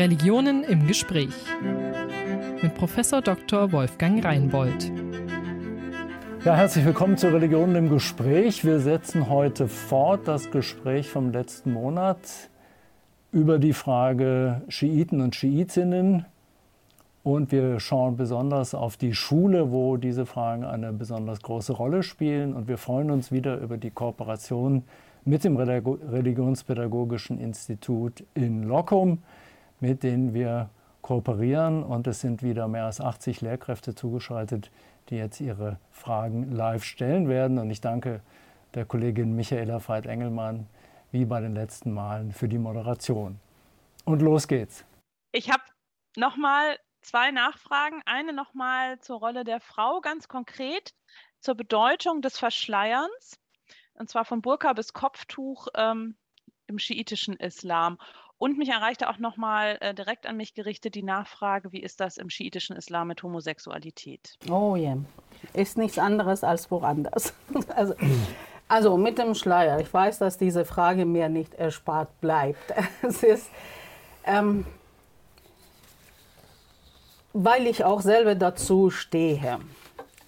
Religionen im Gespräch mit Professor Dr. Wolfgang Reinbold. Ja, herzlich willkommen zu Religionen im Gespräch. Wir setzen heute fort das Gespräch vom letzten Monat über die Frage Schiiten und Schiitinnen. Und wir schauen besonders auf die Schule, wo diese Fragen eine besonders große Rolle spielen. Und wir freuen uns wieder über die Kooperation mit dem Religionspädagogischen Institut in Lockum, mit denen wir kooperieren. Und es sind wieder mehr als 80 Lehrkräfte zugeschaltet, die jetzt ihre Fragen live stellen werden. Und ich danke der Kollegin Michaela Veit-Engelmann wie bei den letzten Malen für die Moderation. Und los geht's. Ich habe nochmal zwei Nachfragen. Eine nochmal zur Rolle der Frau, ganz konkret zur Bedeutung des Verschleierns, und zwar von Burka bis Kopftuch ähm, im schiitischen Islam. Und mich erreichte auch nochmal äh, direkt an mich gerichtet die Nachfrage, wie ist das im schiitischen Islam mit Homosexualität? Oh ja, yeah. ist nichts anderes als woanders. also, also mit dem Schleier, ich weiß, dass diese Frage mir nicht erspart bleibt. es ist, ähm, weil ich auch selber dazu stehe.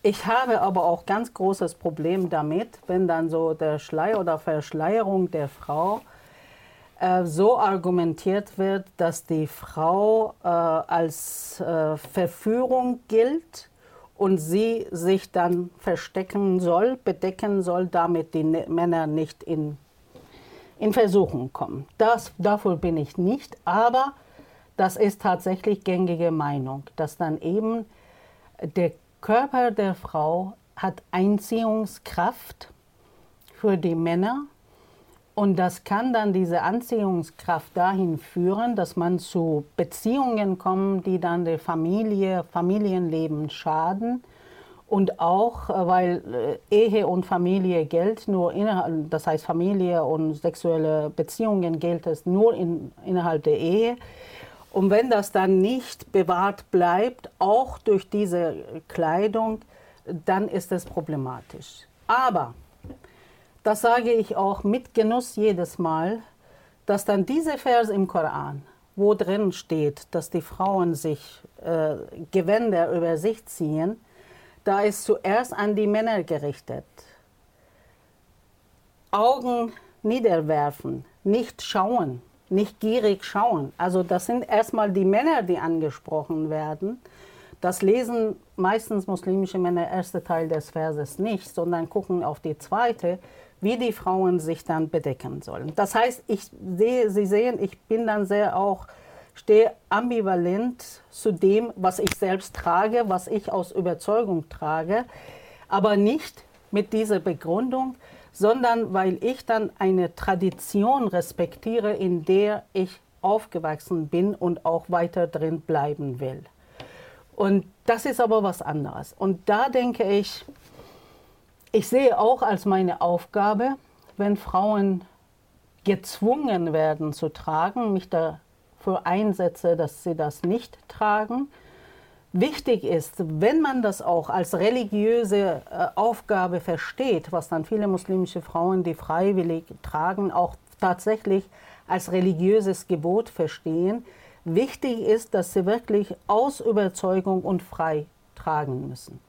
Ich habe aber auch ganz großes Problem damit, wenn dann so der Schleier oder Verschleierung der Frau äh, so argumentiert wird, dass die Frau äh, als äh, Verführung gilt und sie sich dann verstecken soll, bedecken soll, damit die ne Männer nicht in, in Versuchung kommen. Das, davor bin ich nicht, aber das ist tatsächlich gängige Meinung, dass dann eben der Körper der Frau hat Einziehungskraft für die Männer und das kann dann diese Anziehungskraft dahin führen, dass man zu Beziehungen kommt, die dann der Familie, Familienleben schaden. Und auch, äh, weil äh, Ehe und Familie gilt nur innerhalb, das heißt Familie und sexuelle Beziehungen gilt es nur in, innerhalb der Ehe. Und wenn das dann nicht bewahrt bleibt, auch durch diese Kleidung, dann ist es problematisch. Aber das sage ich auch mit Genuss jedes Mal, dass dann diese Vers im Koran, wo drin steht, dass die Frauen sich äh, Gewänder über sich ziehen, da ist zuerst an die Männer gerichtet. Augen niederwerfen, nicht schauen, nicht gierig schauen. Also das sind erstmal die Männer, die angesprochen werden. Das lesen meistens muslimische Männer erste Teil des Verses nicht, sondern gucken auf die zweite wie die Frauen sich dann bedecken sollen. Das heißt, ich sehe, Sie sehen, ich bin dann sehr auch, stehe ambivalent zu dem, was ich selbst trage, was ich aus Überzeugung trage, aber nicht mit dieser Begründung, sondern weil ich dann eine Tradition respektiere, in der ich aufgewachsen bin und auch weiter drin bleiben will. Und das ist aber was anderes. Und da denke ich, ich sehe auch als meine Aufgabe, wenn Frauen gezwungen werden zu tragen, mich dafür einsetze, dass sie das nicht tragen. Wichtig ist, wenn man das auch als religiöse äh, Aufgabe versteht, was dann viele muslimische Frauen, die freiwillig tragen, auch tatsächlich als religiöses Gebot verstehen, wichtig ist, dass sie wirklich aus Überzeugung und frei tragen müssen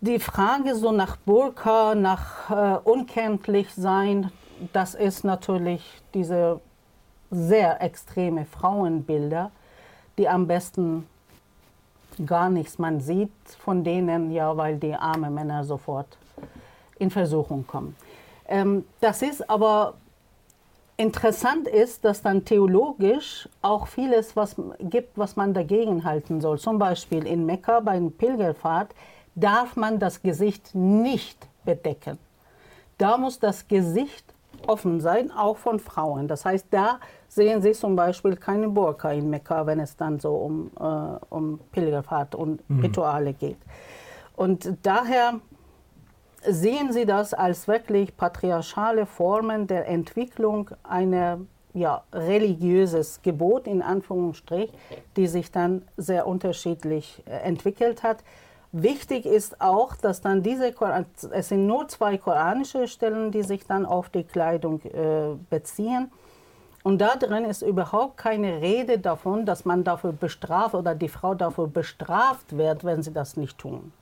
die Frage so nach Burka, nach äh, unkenntlich sein, das ist natürlich diese sehr extreme Frauenbilder, die am besten gar nichts man sieht von denen, ja, weil die armen Männer sofort in Versuchung kommen. Ähm, das ist aber interessant ist, dass dann theologisch auch vieles was gibt, was man dagegen halten soll. Zum Beispiel in Mekka bei der Pilgerfahrt darf man das Gesicht nicht bedecken. Da muss das Gesicht offen sein, auch von Frauen. Das heißt, da sehen Sie zum Beispiel keine Burka in Mekka, wenn es dann so um, äh, um Pilgerfahrt und mhm. Rituale geht. Und daher sehen Sie das als wirklich patriarchale Formen der Entwicklung einer ja, religiöses Gebot in Anführungsstrich, die sich dann sehr unterschiedlich äh, entwickelt hat. Wichtig ist auch, dass dann diese, es sind nur zwei koranische Stellen, die sich dann auf die Kleidung äh, beziehen. Und da drin ist überhaupt keine Rede davon, dass man dafür bestraft oder die Frau dafür bestraft wird, wenn sie das nicht tun.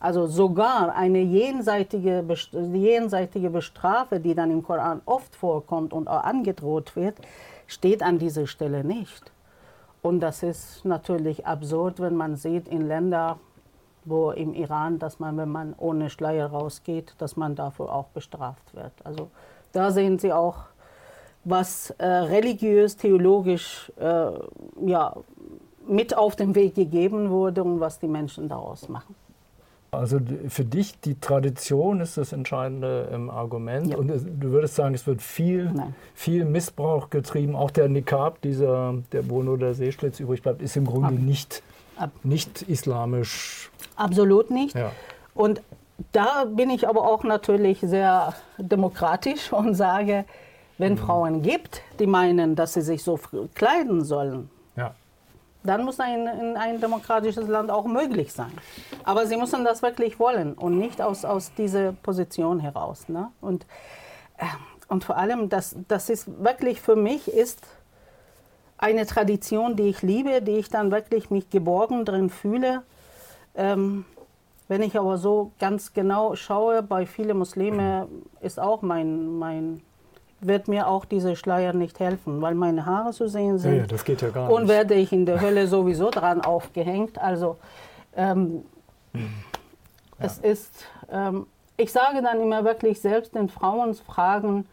Also sogar eine jenseitige, jenseitige Bestrafe, die dann im Koran oft vorkommt und auch angedroht wird, steht an dieser Stelle nicht. Und das ist natürlich absurd, wenn man sieht in Ländern, wo im Iran, dass man, wenn man ohne Schleier rausgeht, dass man dafür auch bestraft wird. Also da sehen Sie auch, was äh, religiös, theologisch äh, ja, mit auf den Weg gegeben wurde und was die Menschen daraus machen. Also für dich, die Tradition ist das entscheidende ähm, Argument. Ja. Und du würdest sagen, es wird viel, viel Missbrauch getrieben. Auch der Nikab, dieser, der, nur der Seeschlitz übrig bleibt, ist im Grunde Ab. nicht, Ab. nicht islamisch. Absolut nicht. Ja. Und da bin ich aber auch natürlich sehr demokratisch und sage, wenn mhm. Frauen gibt, die meinen, dass sie sich so kleiden sollen, dann muss ein, in ein demokratisches Land auch möglich sein. Aber sie müssen das wirklich wollen und nicht aus, aus dieser Position heraus. Ne? Und, äh, und vor allem, das, das ist wirklich für mich ist eine Tradition, die ich liebe, die ich dann wirklich mich geborgen drin fühle. Ähm, wenn ich aber so ganz genau schaue, bei vielen Muslimen ist auch mein, mein wird mir auch diese Schleier nicht helfen, weil meine Haare zu sehen sind. Ja, das geht ja gar nicht. Und werde ich in der Hölle sowieso dran aufgehängt. Also ähm, ja. es ist, ähm, ich sage dann immer wirklich selbst den Frauen fragen,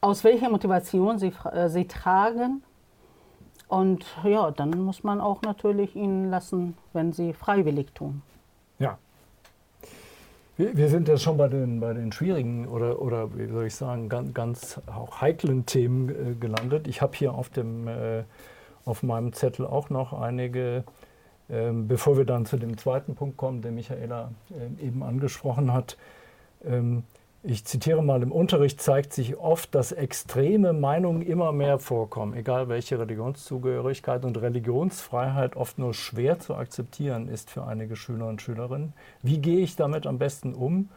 aus welcher Motivation sie, äh, sie tragen. Und ja, dann muss man auch natürlich ihnen lassen, wenn sie freiwillig tun. Ja, wir, wir, sind ja schon bei den, bei den schwierigen oder, oder wie soll ich sagen, ganz, ganz auch heiklen Themen äh, gelandet. Ich habe hier auf, dem, äh, auf meinem Zettel auch noch einige, äh, bevor wir dann zu dem zweiten Punkt kommen, den Michaela äh, eben angesprochen hat. Ähm, ich zitiere mal, im Unterricht zeigt sich oft, dass extreme Meinungen immer mehr vorkommen, egal welche Religionszugehörigkeit und Religionsfreiheit oft nur schwer zu akzeptieren ist für einige Schüler und Schülerinnen. Wie gehe ich damit am besten um?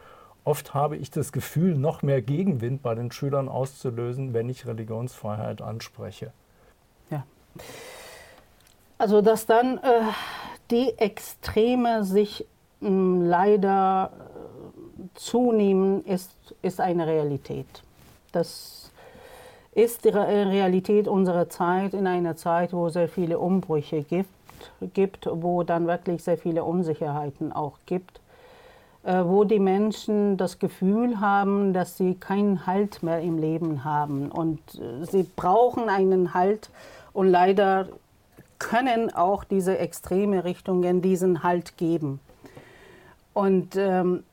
Oft habe ich das Gefühl, noch mehr Gegenwind bei den Schülern auszulösen, wenn ich Religionsfreiheit anspreche. Ja. Also, dass dann äh, die Extreme sich mh, hm, leider zunehmen, ist, ist eine Realität. Das ist die Realität unserer Zeit, in einer Zeit, wo sehr viele Umbrüche gibt, gibt wo dann wirklich sehr viele Unsicherheiten auch gibt, äh, wo die Menschen das Gefühl haben, dass sie keinen Halt mehr im Leben haben und äh, sie brauchen einen Halt und leider können auch diese extreme Richtungen diesen Halt geben. Und ähm,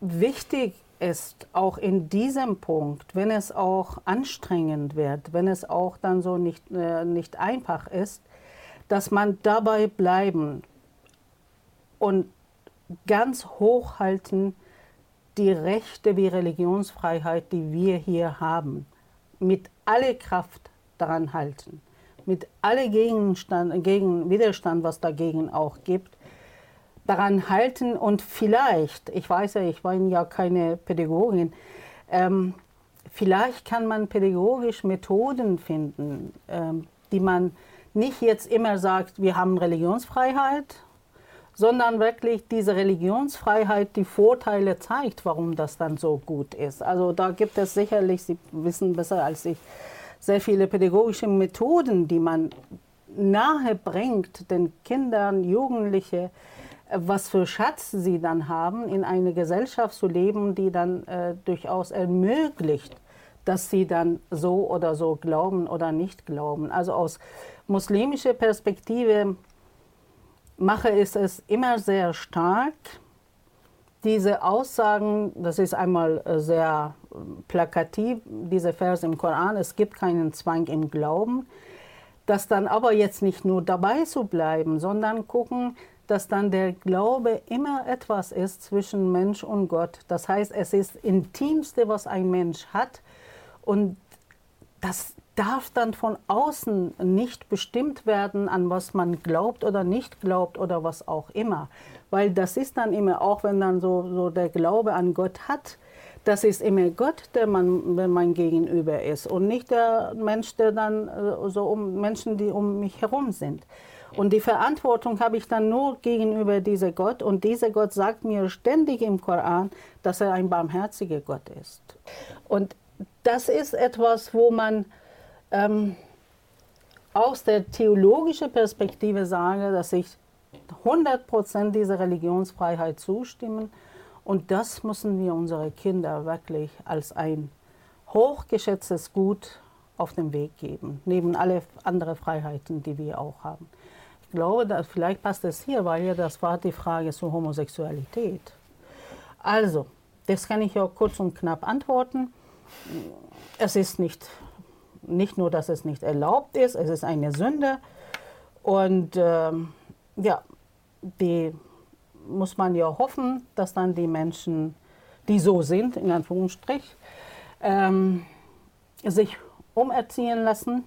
wichtig ist, auch in diesem Punkt, wenn es auch anstrengend wird, wenn es auch dann so nicht, äh, nicht einfach ist, dass man dabei bleiben und ganz hochhalten die Rechte wie Religionsfreiheit, die wir hier haben, mit aller Kraft daran halten, mit allem Gegenstand, gegen Widerstand, was dagegen auch gibt, daran halten und vielleicht, ich weiß ja, ich bin ja keine Pädagogin, ähm, vielleicht kann man pädagogisch Methoden finden, ähm, die man nicht jetzt immer sagt, wir haben Religionsfreiheit, sondern wirklich diese Religionsfreiheit die Vorteile zeigt, warum das dann so gut ist. Also da gibt es sicherlich, Sie wissen besser als ich, sehr viele pädagogische Methoden, die man nahe bringt den Kindern, Jugendlichen, was für Schatz sie dann haben, in eine Gesellschaft zu leben, die dann äh, durchaus ermöglicht, dass sie dann so oder so glauben oder nicht glauben. Also aus muslimischer Perspektive mache ich es immer sehr stark, diese Aussagen, das ist einmal äh, sehr äh, plakativ, diese Vers im Koran, es gibt keinen Zwang im Glauben, dass dann aber jetzt nicht nur dabei zu bleiben, sondern gucken, dass dann der Glaube immer etwas ist zwischen Mensch und Gott. Das heißt, es ist das Intimste, was ein Mensch hat. Und das darf dann von außen nicht bestimmt werden, an was man glaubt oder nicht glaubt oder was auch immer. Weil das ist dann immer, auch wenn dann so, so der Glaube an Gott hat, das ist immer Gott, der man, der mein Gegenüber ist und nicht der Mensch, der dann äh, so um Menschen, die um mich herum sind. Und die Verantwortung habe ich dann nur gegenüber diesem Gott. Und dieser Gott sagt mir ständig im Koran, dass er ein barmherziger Gott ist. Und das ist etwas, wo man ähm, aus der theologischen Perspektive sage, dass ich 100% dieser Religionsfreiheit zustimmen und das müssen wir unsere Kinder wirklich als ein hochgeschätztes Gut auf den Weg geben, neben alle anderen Freiheiten, die wir auch haben. Glaube, dass, vielleicht passt es hier, weil ja das war die Frage zur Homosexualität. Also, das kann ich ja kurz und knapp antworten. Es ist nicht, nicht nur, dass es nicht erlaubt ist, es ist eine Sünde. Und ähm, ja, die muss man ja hoffen, dass dann die Menschen, die so sind, in Anführungsstrich, ähm, sich umerziehen lassen,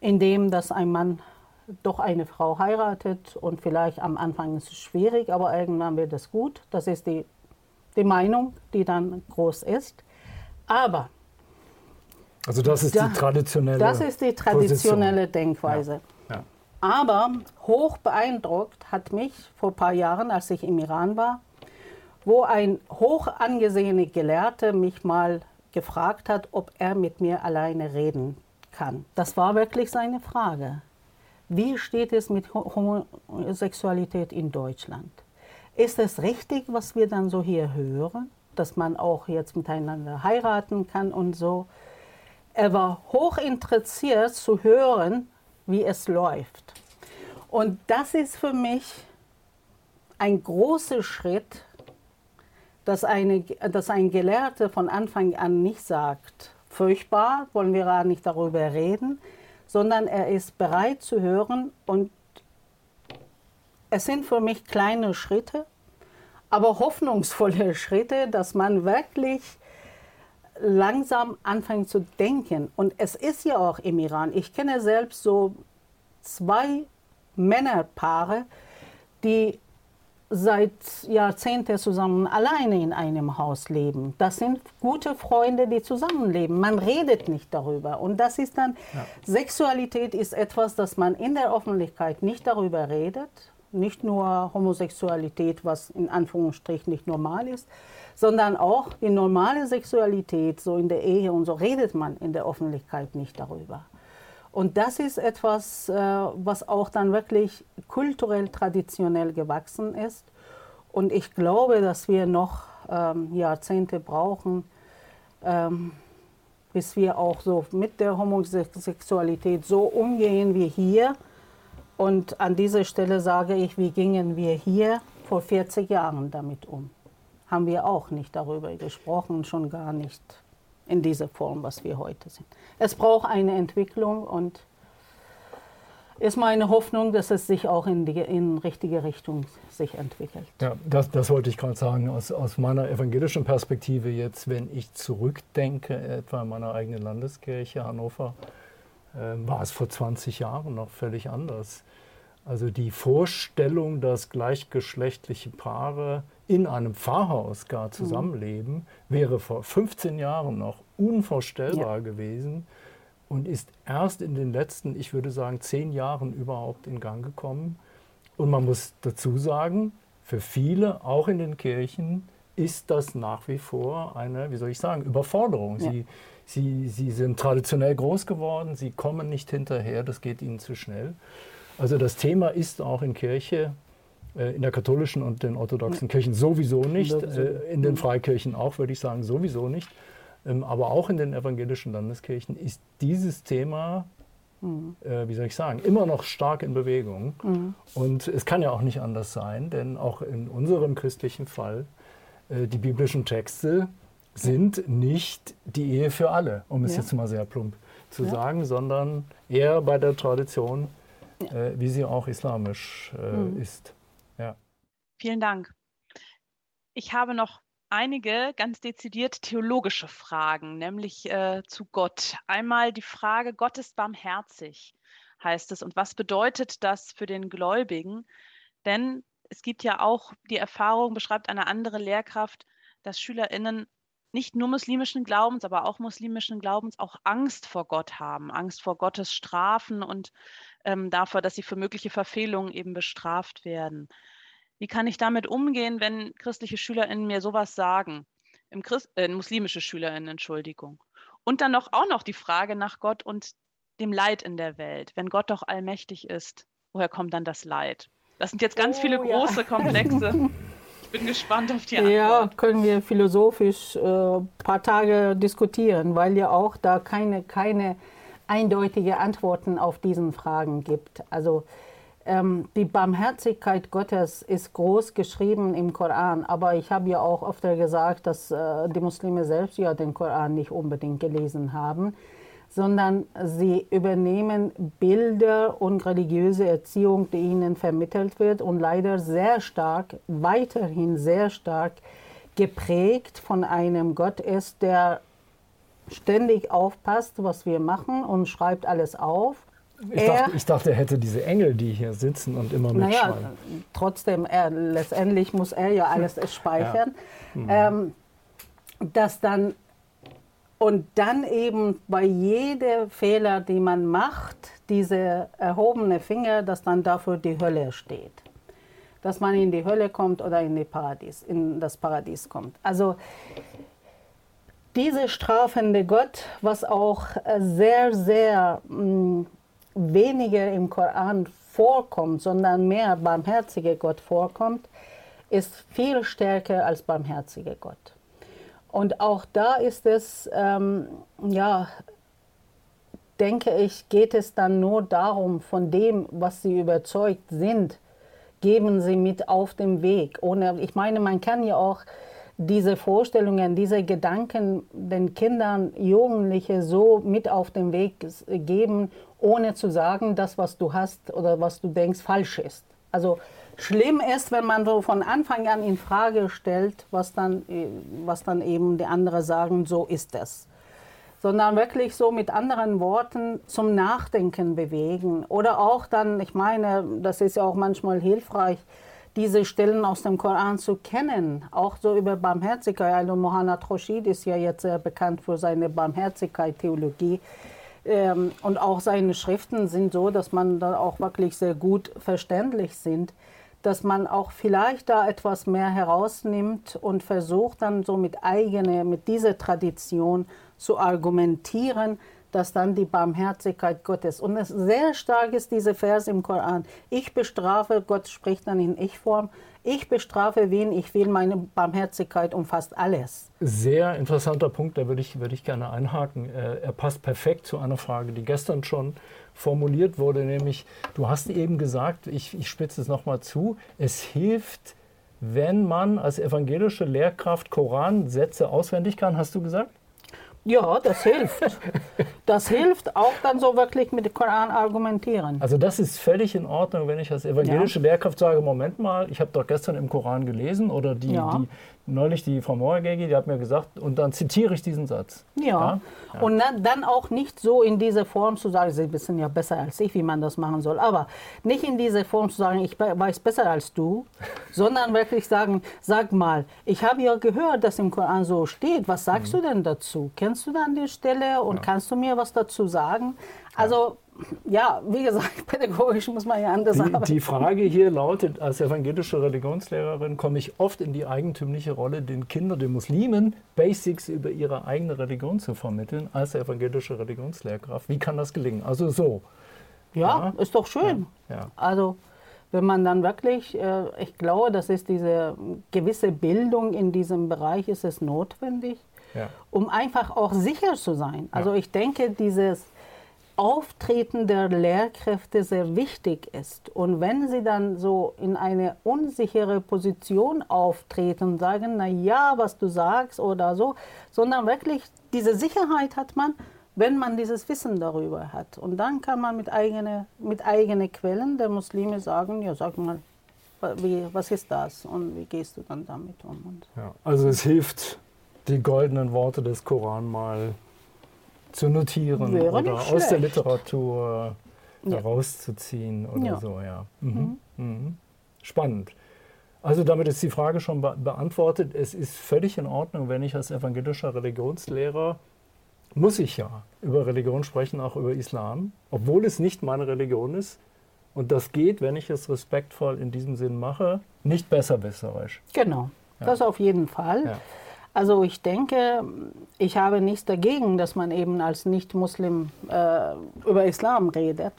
indem dass ein Mann doch eine Frau heiratet und vielleicht am Anfang ist es schwierig, aber irgendwann wird es gut. Das ist die, die Meinung, die dann groß ist. Aber also das ist da, die traditionelle Das ist die traditionelle Position. Denkweise. Ja. Aber hoch beeindruckt hat mich vor ein paar Jahren, als ich im Iran war, wo ein hoch angesehener Gelehrter mich mal gefragt hat, ob er mit mir alleine reden kann. Das war wirklich seine Frage. Wie steht es mit Homosexualität in Deutschland? Ist es richtig, was wir dann so hier hören, dass man auch jetzt miteinander heiraten kann und so? Er war hoch interessiert zu hören, wie es läuft. Und das ist für mich ein großer Schritt, dass, eine, dass ein Gelehrter von Anfang an nicht sagt, furchtbar, wollen wir gar nicht darüber reden, sondern er ist bereit zu hören und es sind für mich kleine Schritte, aber hoffnungsvolle Schritte, dass man wirklich langsam anfängt zu denken. Und es ist ja auch im Iran, ich kenne selbst so zwei Männerpaare, die seit Jahrzehnten zusammen alleine in einem Haus leben. Das sind gute Freunde, die zusammenleben. Man redet nicht darüber. Und das ist dann, ja. Sexualität ist etwas, das man in der Öffentlichkeit nicht darüber redet. Nicht nur Homosexualität, was in Anführungsstrichen nicht normal ist, sondern auch die normale Sexualität, so in der Ehe und so redet man in der Öffentlichkeit nicht darüber. Und das ist etwas, äh, was auch dann wirklich kulturell traditionell gewachsen ist. Und ich glaube, dass wir noch ähm, Jahrzehnte brauchen, ähm, bis wir auch so mit der Homosexualität so umgehen wie hier. Und an dieser Stelle sage ich, wie gingen wir hier vor 40 Jahren damit um? haben wir auch nicht darüber gesprochen, schon gar nicht in dieser Form, was wir heute sind. Es braucht eine Entwicklung und ist meine Hoffnung, dass es sich auch in die in richtige Richtung sich entwickelt. Ja, das, das wollte ich gerade sagen. Aus, aus meiner evangelischen Perspektive jetzt, wenn ich zurückdenke, etwa in meiner eigenen Landeskirche Hannover, äh, war es vor 20 Jahren noch völlig anders. Also die Vorstellung, dass gleichgeschlechtliche Paare in einem Pfarrhaus gar mhm. zusammenleben, mhm. wäre vor 15 Jahren noch unvorstellbar ja. gewesen und ist erst in den letzten, ich würde sagen, zehn Jahren überhaupt in Gang gekommen. Und man muss dazu sagen, für viele, auch in den Kirchen, ist das nach wie vor eine, wie soll ich sagen, Überforderung. Ja. Sie, sie, sie sind traditionell groß geworden, sie kommen nicht hinterher, das geht ihnen zu schnell. Also das Thema ist auch in Kirche, in der katholischen und den orthodoxen Kirchen sowieso nicht, äh, in den mhm. Freikirchen auch, würde ich sagen, sowieso nicht. Ähm, aber auch in den evangelischen Landeskirchen ist dieses Thema, mhm. äh, wie soll ich sagen, immer noch stark in Bewegung. Mhm. Und es kann ja auch nicht anders sein, denn auch in unserem christlichen Fall, die biblischen Texte sind nicht die Ehe für alle, um es ja. jetzt mal sehr plump zu ja. sagen, sondern eher bei der Tradition äh, wie sie auch islamisch äh, mhm. ist. Vielen Dank. Ich habe noch einige ganz dezidiert theologische Fragen, nämlich äh, zu Gott. Einmal die Frage, Gott ist barmherzig, heißt es. Und was bedeutet das für den Gläubigen? Denn es gibt ja auch die Erfahrung, beschreibt eine andere Lehrkraft, dass SchülerInnen nicht nur muslimischen Glaubens, aber auch muslimischen Glaubens auch Angst vor Gott haben, Angst vor Gottes Strafen und ähm, davor, dass sie für mögliche Verfehlungen eben bestraft werden. Wie kann ich damit umgehen, wenn christliche SchülerInnen mir sowas sagen? Im Christ, äh, muslimische SchülerInnen, Entschuldigung. Und dann noch auch noch die Frage nach Gott und dem Leid in der Welt. Wenn Gott doch allmächtig ist, woher kommt dann das Leid? Das sind jetzt ganz oh, viele große, ja. komplexe. Ich bin gespannt auf die Antwort. Ja, können wir philosophisch ein äh, paar Tage diskutieren, weil ja auch da keine, keine eindeutige Antworten auf diesen Fragen gibt. Also die Barmherzigkeit Gottes ist groß geschrieben im Koran, aber ich habe ja auch öfter gesagt, dass äh, die Muslime selbst ja den Koran nicht unbedingt gelesen haben sondern sie übernehmen Bilder und religiöse Erziehung, die ihnen vermittelt wird und leider sehr stark, weiterhin sehr stark geprägt von einem Gott ist, der ständig aufpasst, was wir machen und schreibt alles auf. Ich, er, dachte, ich dachte, er hätte diese Engel, die hier sitzen und immer mitschreiben. Naja, trotzdem, er, letztendlich muss er ja alles speichern. Ja. Mhm. Ähm, dass dann und dann eben bei jedem Fehler, den man macht, diese erhobene Finger, dass dann dafür die Hölle steht. Dass man in die Hölle kommt oder in, die Paradies, in das Paradies kommt. Also diese strafende Gott, was auch sehr, sehr mm, weniger im Koran vorkommt, sondern mehr barmherzige Gott vorkommt, ist viel stärker als barmherzige Gott. Und auch da ist es, ähm, ja, denke ich, geht es dann nur darum, von dem, was sie überzeugt sind, geben sie mit auf dem Weg. Ohne, ich meine, man kann ja auch diese Vorstellungen, diese Gedanken den Kindern, Jugendliche so mit auf den Weg geben, ohne zu sagen, das, was du hast oder was du denkst, falsch ist. Also Schlimm ist, wenn man so von Anfang an in Frage stellt, was dann, was dann eben die anderen sagen, so ist es. Sondern wirklich so mit anderen Worten zum Nachdenken bewegen. Oder auch dann, ich meine, das ist ja auch manchmal hilfreich, diese Stellen aus dem Koran zu kennen, auch so über Barmherzigkeit. Also Mohanad Roshid ist ja jetzt sehr bekannt für seine Barmherzigkeit-Theologie. Ähm, und auch seine Schriften sind so, dass man da auch wirklich sehr gut verständlich sind dass man auch vielleicht da etwas mehr herausnimmt und versucht dann so mit eigene, mit dieser Tradition zu argumentieren, dass dann die Barmherzigkeit Gottes. Und es sehr stark ist diese Vers im Koran. Ich bestrafe, Gott spricht dann in Ich-Form, ich bestrafe wen ich will, meine Barmherzigkeit umfasst alles. Sehr interessanter Punkt, da würde ich, würde ich gerne einhaken. Er passt perfekt zu einer Frage, die gestern schon formuliert wurde, nämlich du hast eben gesagt, ich, ich spitze es nochmal zu, es hilft, wenn man als evangelische Lehrkraft Koransätze auswendig kann, hast du gesagt? Ja, das hilft. Das hilft auch dann so wirklich mit dem Koran argumentieren. Also das ist völlig in Ordnung, wenn ich als evangelische ja. Lehrkraft sage, Moment mal, ich habe doch gestern im Koran gelesen oder die, ja. die neulich die Frau Moorgegi, die hat mir gesagt, und dann zitiere ich diesen Satz. Ja, ja? ja. und dann auch nicht so in dieser Form zu sagen, Sie wissen ja besser als ich, wie man das machen soll, aber nicht in dieser Form zu sagen, ich weiß besser als du, sondern wirklich sagen, sag mal, ich habe ja gehört, dass im Koran so steht, was sagst mhm. du denn dazu? Kennst du dann die Stelle und ja. kannst du mir was dazu sagen? Also ja, wie gesagt, pädagogisch muss man ja anders die, arbeiten. Die Frage hier lautet, als evangelische Religionslehrerin komme ich oft in die eigentümliche Rolle, den Kindern, den Muslimen, Basics über ihre eigene Religion zu vermitteln, als evangelische Religionslehrkraft. Wie kann das gelingen? Also so. Ja, ja. ist doch schön. Ja, ja. Also wenn man dann wirklich, äh, ich glaube, das ist diese gewisse Bildung in diesem Bereich, ist es notwendig, um einfach auch sicher zu sein. Also ich denke, dieses Auftreten der Lehrkräfte sehr wichtig ist. Und wenn sie dann so in eine unsichere Position auftreten und sagen, na ja, was du sagst oder so, sondern wirklich diese Sicherheit hat man, wenn man dieses Wissen darüber hat. Und dann kann man mit eigenen mit eigene Quellen der Muslime sagen, ja, sag mal, wie, was ist das und wie gehst du dann damit um? Ja, also es hilft, die goldenen Worte des Koran mal zu notieren Wäre oder aus der Literatur ja. herauszuziehen oder ja. so, ja. Mhm. Mhm. Mhm. Spannend. Also damit ist die Frage schon be beantwortet. Es ist völlig in Ordnung, wenn ich als evangelischer Religionslehrer, muss ich ja über Religion sprechen, auch über Islam, obwohl es nicht meine Religion ist. Und das geht, wenn ich es respektvoll in diesem Sinn mache, nicht besserwisserisch. Genau, ja. das auf jeden Fall. Ja. Also ich denke, ich habe nichts dagegen, dass man eben als Nicht-Muslim äh, über Islam redet.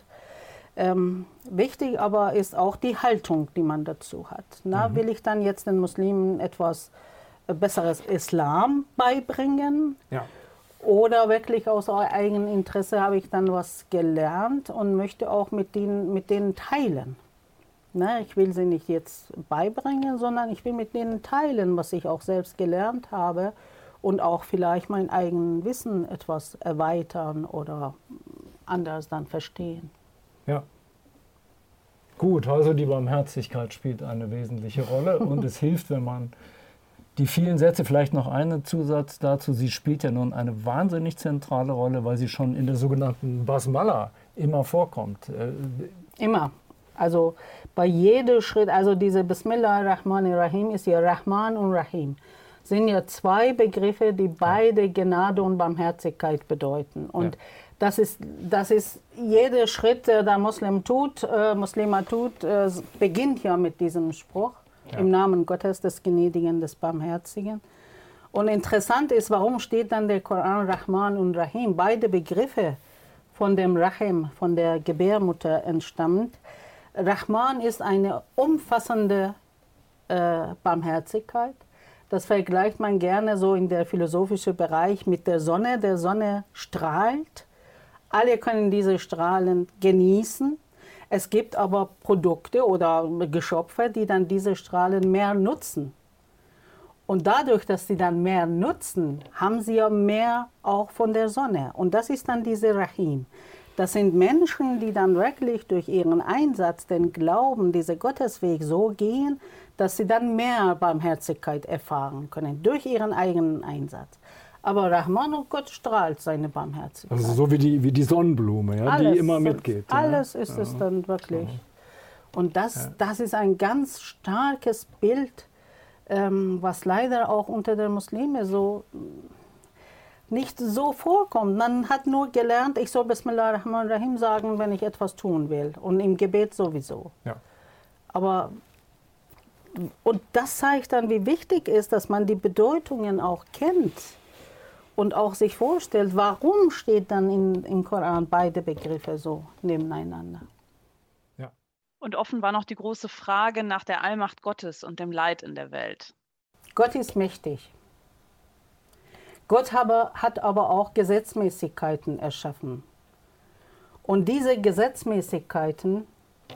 Ähm, wichtig aber ist auch die Haltung, die man dazu hat. Na, mhm. Will ich dann jetzt den Muslimen etwas äh, besseres Islam beibringen? Ja. Oder wirklich aus eigenem Interesse habe ich dann was gelernt und möchte auch mit denen, mit denen teilen. Na, ich will sie nicht jetzt beibringen, sondern ich will mit denen teilen, was ich auch selbst gelernt habe und auch vielleicht mein eigenes Wissen etwas erweitern oder anders dann verstehen. Ja. Gut, also die Barmherzigkeit spielt eine wesentliche Rolle und es hilft, wenn man die vielen Sätze, vielleicht noch einen Zusatz dazu, sie spielt ja nun eine wahnsinnig zentrale Rolle, weil sie schon in der sogenannten Basmala immer vorkommt. Äh, immer. Also bei jedem Schritt, also diese Bismillah Rahman Rahim ist ja Rahman und Rahim, sind ja zwei Begriffe, die beide Gnade und Barmherzigkeit bedeuten. Und ja. Das ist, das ist jeder Schritt, der der Muslim tut, äh, Muslima tut, äh, beginnt ja mit diesem Spruch. Ja. Im Namen Gottes, des Gnädigen, des Barmherzigen. Und interessant ist, warum steht dann der Koran Rahman und Rahim? Beide Begriffe von dem Rahim, von der Gebärmutter entstammt. Rahman ist eine umfassende äh, Barmherzigkeit. Das vergleicht man gerne so in der philosophischen Bereich mit der Sonne. Der Sonne strahlt alle können diese Strahlen genießen. Es gibt aber Produkte oder Geschöpfe, die dann diese Strahlen mehr nutzen. Und dadurch, dass sie dann mehr nutzen, haben sie ja mehr auch von der Sonne. Und das ist dann diese Rahim. Das sind Menschen, die dann wirklich durch ihren Einsatz, den Glauben, diesen Gottesweg so gehen, dass sie dann mehr Barmherzigkeit erfahren können durch ihren eigenen Einsatz. Aber Rahman und Gott strahlt seine Barmherzigkeit. Also so wie die, wie die Sonnenblume, ja, alles, die immer mitgeht. Alles ja. ist ja. es dann wirklich. Und das, das ist ein ganz starkes Bild, ähm, was leider auch unter den Muslimen so nicht so vorkommt. Man hat nur gelernt, ich soll Bismillah Rahman Rahim sagen, wenn ich etwas tun will. Und im Gebet sowieso. Ja. Aber und das zeigt dann, wie wichtig ist, dass man die Bedeutungen auch kennt und auch sich vorstellt, warum steht dann in, im Koran beide Begriffe so nebeneinander. Ja. Und offen war noch die große Frage nach der Allmacht Gottes und dem Leid in der Welt. Gott ist mächtig. Gott habe, hat aber auch Gesetzmäßigkeiten erschaffen. Und diese Gesetzmäßigkeiten,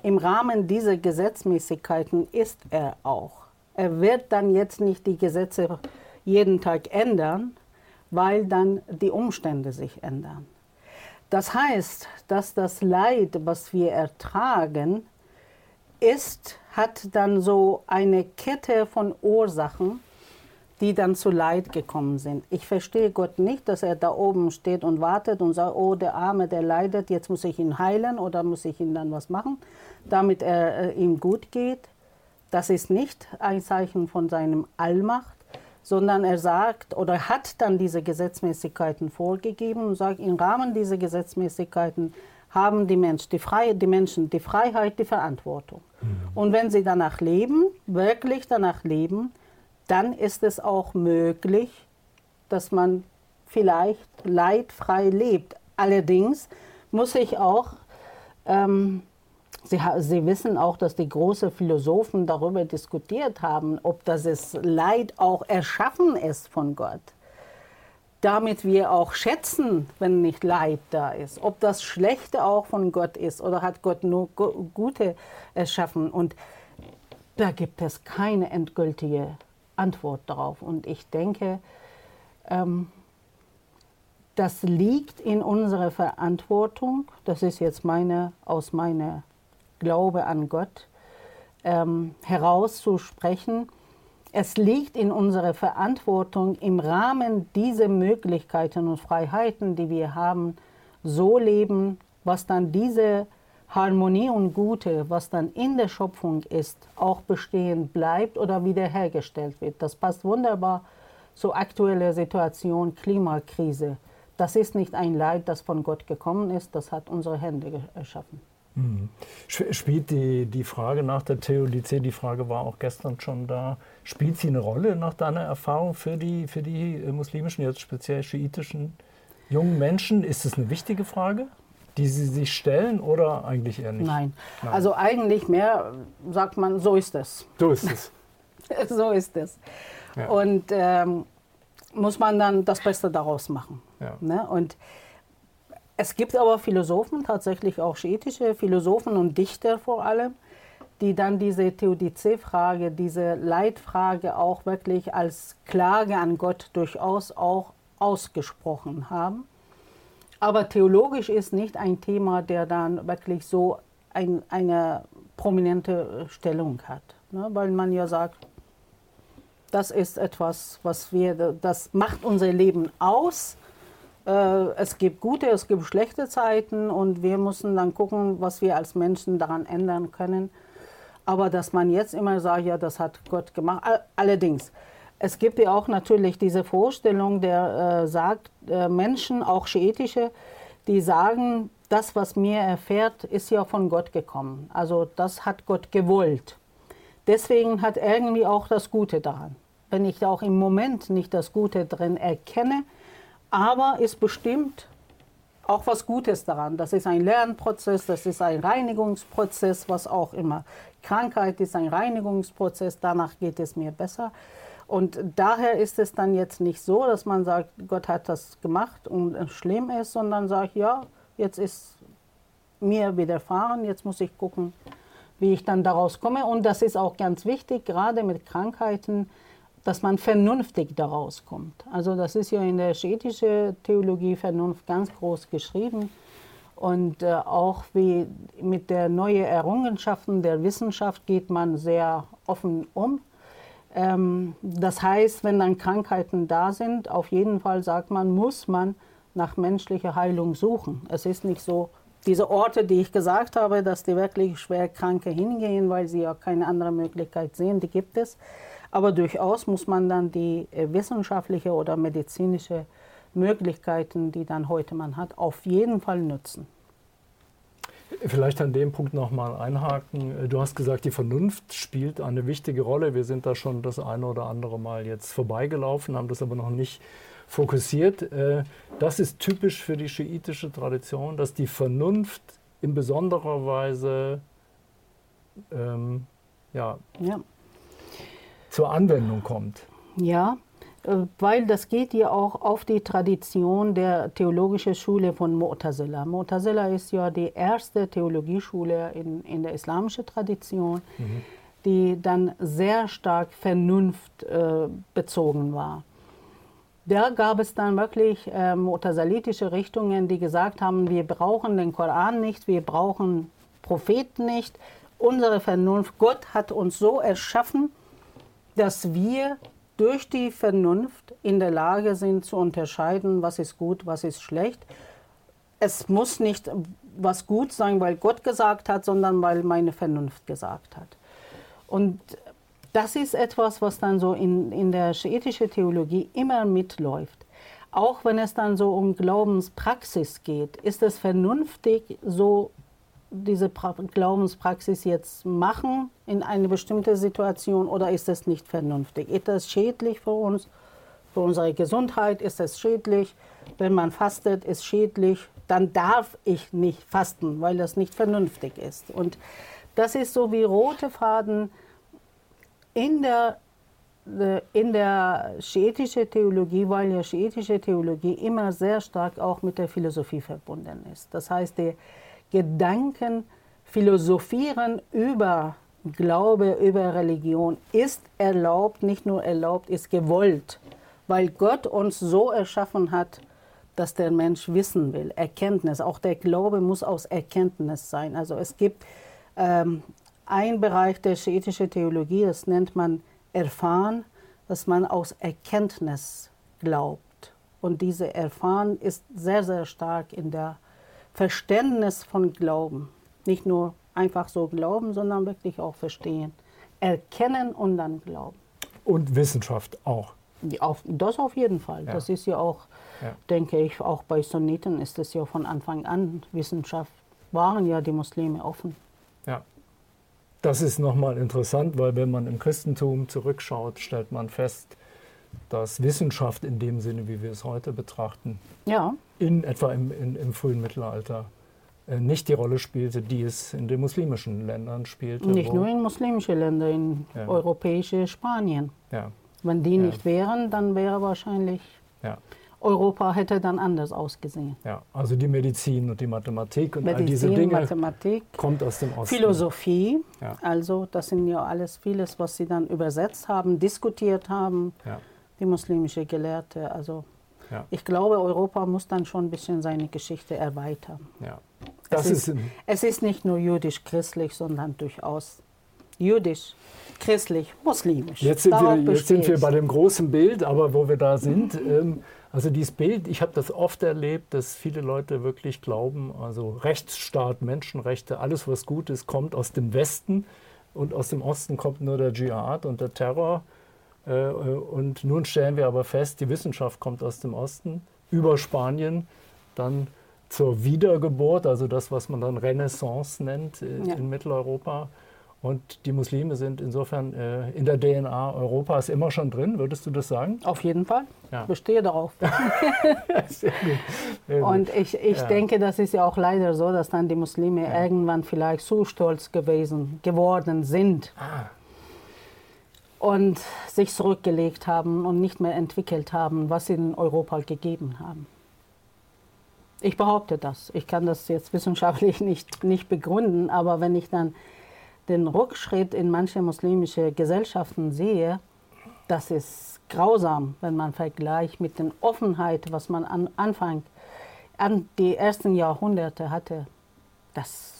im Rahmen dieser Gesetzmäßigkeiten ist er auch. Er wird dann jetzt nicht die Gesetze jeden Tag ändern, weil dann die Umstände sich ändern. Das heißt, dass das Leid, was wir ertragen, ist, hat dann so eine Kette von Ursachen, die dann zu Leid gekommen sind. Ich verstehe Gott nicht, dass er da oben steht und wartet und sagt, oh, der Arme, der leidet, jetzt muss ich ihn heilen oder muss ich ihm dann was machen, damit er äh, ihm gut geht. Das ist nicht ein Zeichen von seinem Allmacht, sondern er sagt oder hat dann diese Gesetzmäßigkeiten vorgegeben und sagt, im Rahmen dieser Gesetzmäßigkeiten haben die, Mensch, die, Freie, die Menschen die Freiheit, die Verantwortung. Mhm. Und wenn sie danach leben, wirklich danach leben, dann ist es auch möglich, dass man vielleicht leidfrei lebt. Allerdings muss ich auch ähm, Sie, Sie, wissen auch, dass die großen Philosophen darüber diskutiert haben, ob das Leid auch erschaffen ist von Gott. Damit wir auch schätzen, wenn nicht Leid da ist. Ob das Schlechte auch von Gott ist oder hat Gott nur Gute erschaffen. Und da gibt es keine endgültige Antwort darauf. Und ich denke, ähm, das liegt in unserer Verantwortung. Das ist jetzt meine, aus meiner Glaube an Gott ähm, herauszusprechen. Es liegt in unserer Verantwortung, im Rahmen dieser Möglichkeiten und Freiheiten, die wir haben, so leben, was dann diese Harmonie und Gute, was dann in der Schöpfung ist, auch bestehen bleibt oder wiederhergestellt wird. Das passt wunderbar zur aktuellen Situation Klimakrise. Das ist nicht ein Leid, das von Gott gekommen ist, das hat unsere Hände erschaffen. Mhm. Spielt die, die Frage nach der Theodizee, die Frage war auch gestern schon da, spielt sie eine Rolle nach deiner Erfahrung für die, für die muslimischen, jetzt speziell schiitischen jungen Menschen? Ist es eine wichtige Frage? Die Sie sich stellen oder eigentlich eher nicht? Nein. Nein. Also eigentlich mehr sagt man, so ist es. So ist es. so ist es. Ja. Und ähm, muss man dann das Beste daraus machen. Ja. Ne? Und es gibt aber Philosophen, tatsächlich auch schiitische Philosophen und Dichter vor allem, die dann diese Theodizee-Frage, diese Leitfrage auch wirklich als Klage an Gott durchaus auch ausgesprochen haben. Aber theologisch ist nicht ein Thema, der dann wirklich so ein, eine prominente Stellung hat. Ne? Weil man ja sagt, das ist etwas, was wir, das macht unser Leben aus. Äh, es gibt gute, es gibt schlechte Zeiten und wir müssen dann gucken, was wir als Menschen daran ändern können. Aber dass man jetzt immer sagt, ja, das hat Gott gemacht. Allerdings, es gibt ja auch natürlich diese Vorstellung, der äh, sagt, äh, Menschen, auch schiitische, die sagen, das, was mir erfährt, ist ja von Gott gekommen. Also das hat Gott gewollt. Deswegen hat irgendwie auch das Gute daran. Wenn ich auch im Moment nicht das Gute drin erkenne, aber ist bestimmt auch was Gutes daran. Das ist ein Lernprozess, das ist ein Reinigungsprozess, was auch immer. Krankheit ist ein Reinigungsprozess, danach geht es mir besser. Und daher ist es dann jetzt nicht so, dass man sagt, Gott hat das gemacht und schlimm ist, sondern sagt, ja, jetzt ist mir widerfahren, jetzt muss ich gucken, wie ich dann daraus komme. Und das ist auch ganz wichtig, gerade mit Krankheiten, dass man vernünftig daraus kommt. Also das ist ja in der schiitischen Theologie Vernunft ganz groß geschrieben. Und äh, auch wie mit der neuen Errungenschaften der Wissenschaft geht man sehr offen um. Ähm, das heißt, wenn dann Krankheiten da sind, auf jeden Fall sagt man, muss man nach menschlicher Heilung suchen. Es ist nicht so, diese Orte, die ich gesagt habe, dass die wirklich schwer Kranke hingehen, weil sie ja keine andere Möglichkeit sehen, die gibt es. Aber durchaus muss man dann die äh, wissenschaftliche oder medizinische Möglichkeiten, die dann heute man hat, auf jeden Fall nutzen. Vielleicht an dem Punkt nochmal einhaken. Äh, du hast gesagt, die Vernunft spielt eine wichtige Rolle. Wir sind da schon das eine oder andere Mal jetzt vorbeigelaufen, haben das aber noch nicht fokussiert. Äh, das ist typisch für die schiitische Tradition, dass die Vernunft in besonderer Weise ähm, ja, ja. zur Anwendung kommt. Ja, weil das geht ja auch auf die Tradition der theologischen Schule von Mu'tazila. Mu'tazila ist ja die erste Theologieschule in, in der islamischen Tradition, mhm. die dann sehr stark vernunftbezogen äh, war. Da gab es dann wirklich äh, mu'tazalitische Richtungen, die gesagt haben, wir brauchen den Koran nicht, wir brauchen Propheten nicht. Unsere Vernunft, Gott hat uns so erschaffen, dass wir durch die Vernunft in der Lage sind zu unterscheiden, was ist gut, was ist schlecht. Es muss nicht was gut sein, weil Gott gesagt hat, sondern weil meine Vernunft gesagt hat. Und das ist etwas, was dann so in, in der schiitischen Theologie immer mitläuft. Auch wenn es dann so um Glaubenspraxis geht, ist es vernünftig, so diese pra Glaubenspraxis jetzt machen in eine bestimmte Situation oder ist es nicht vernünftig? Ist das schädlich für uns, für unsere Gesundheit? Ist es schädlich? Wenn man fastet, ist schädlich, dann darf ich nicht fasten, weil das nicht vernünftig ist. Und das ist so wie rote Faden in der äh, in der schiitischen Theologie, weil ja schiitische Theologie immer sehr stark auch mit der Philosophie verbunden ist. Das heißt, die Gedanken philosophieren über Glaube, über Religion ist erlaubt, nicht nur erlaubt, ist gewollt, weil Gott uns so erschaffen hat, dass der Mensch wissen will, Erkenntnis. Auch der Glaube muss aus Erkenntnis sein. Also es gibt ähm, einen Bereich der schiitischen Theologie, das nennt man Erfahren, dass man aus Erkenntnis glaubt. Und diese Erfahren ist sehr, sehr stark in der Verständnis von Glauben. Nicht nur einfach so glauben, sondern wirklich auch verstehen. Erkennen und dann glauben. Und Wissenschaft auch. Auf, das auf jeden Fall. Ja. Das ist ja auch, ja. denke ich, auch bei Sunniten ist es ja von Anfang an Wissenschaft, waren ja die Muslime offen. Ja. Das ist nochmal interessant, weil wenn man im Christentum zurückschaut, stellt man fest, dass Wissenschaft in dem Sinne, wie wir es heute betrachten, ja. In etwa im, in, im frühen Mittelalter äh, nicht die Rolle spielte, die es in den muslimischen Ländern spielte. Nicht nur in muslimischen Ländern, in ja. europäische Spanien. Ja. Wenn die nicht wären, dann wäre wahrscheinlich Europa hätte dann anders ausgesehen. Ja, also die Medizin und die Mathematik und Medizin, all diese Dinge Mathematik, kommt aus dem Osten. Philosophie, ja. also das sind ja alles vieles, was sie dann übersetzt haben, diskutiert haben, ja. die muslimische Gelehrte. Also ja. ich glaube, Europa muss dann schon ein bisschen seine Geschichte erweitern. Ja. Das es, ist, es ist nicht nur jüdisch-christlich, sondern durchaus jüdisch, christlich, muslimisch. Jetzt sind, wir, jetzt sind wir bei dem großen Bild, aber wo wir da sind, ähm, also dieses Bild, ich habe das oft erlebt, dass viele Leute wirklich glauben, also Rechtsstaat, Menschenrechte, alles was gut ist, kommt aus dem Westen und aus dem Osten kommt nur der Dschihad und der Terror. Äh, und nun stellen wir aber fest, die Wissenschaft kommt aus dem Osten über Spanien, dann zur Wiedergeburt, also das, was man dann Renaissance nennt äh, ja. in Mitteleuropa. Und die Muslime sind insofern äh, in der DNA Europas immer schon drin, würdest du das sagen? Auf jeden Fall. Ja. Bestehe darauf. Sehr gut. Sehr gut. Und ich, ich ja. denke, das ist ja auch leider so, dass dann die Muslime ja. irgendwann vielleicht zu stolz gewesen, geworden sind. Ah. Und sich zurückgelegt haben und nicht mehr entwickelt haben, was sie in Europa gegeben haben. Ich behaupte das. Ich kann das jetzt wissenschaftlich nicht, nicht begründen, aber wenn ich dann den Rückschritt in manche muslimische Gesellschaften sehe, das ist grausam, wenn man vergleicht mit der Offenheit, was man am Anfang, an die ersten Jahrhunderte hatte. Das,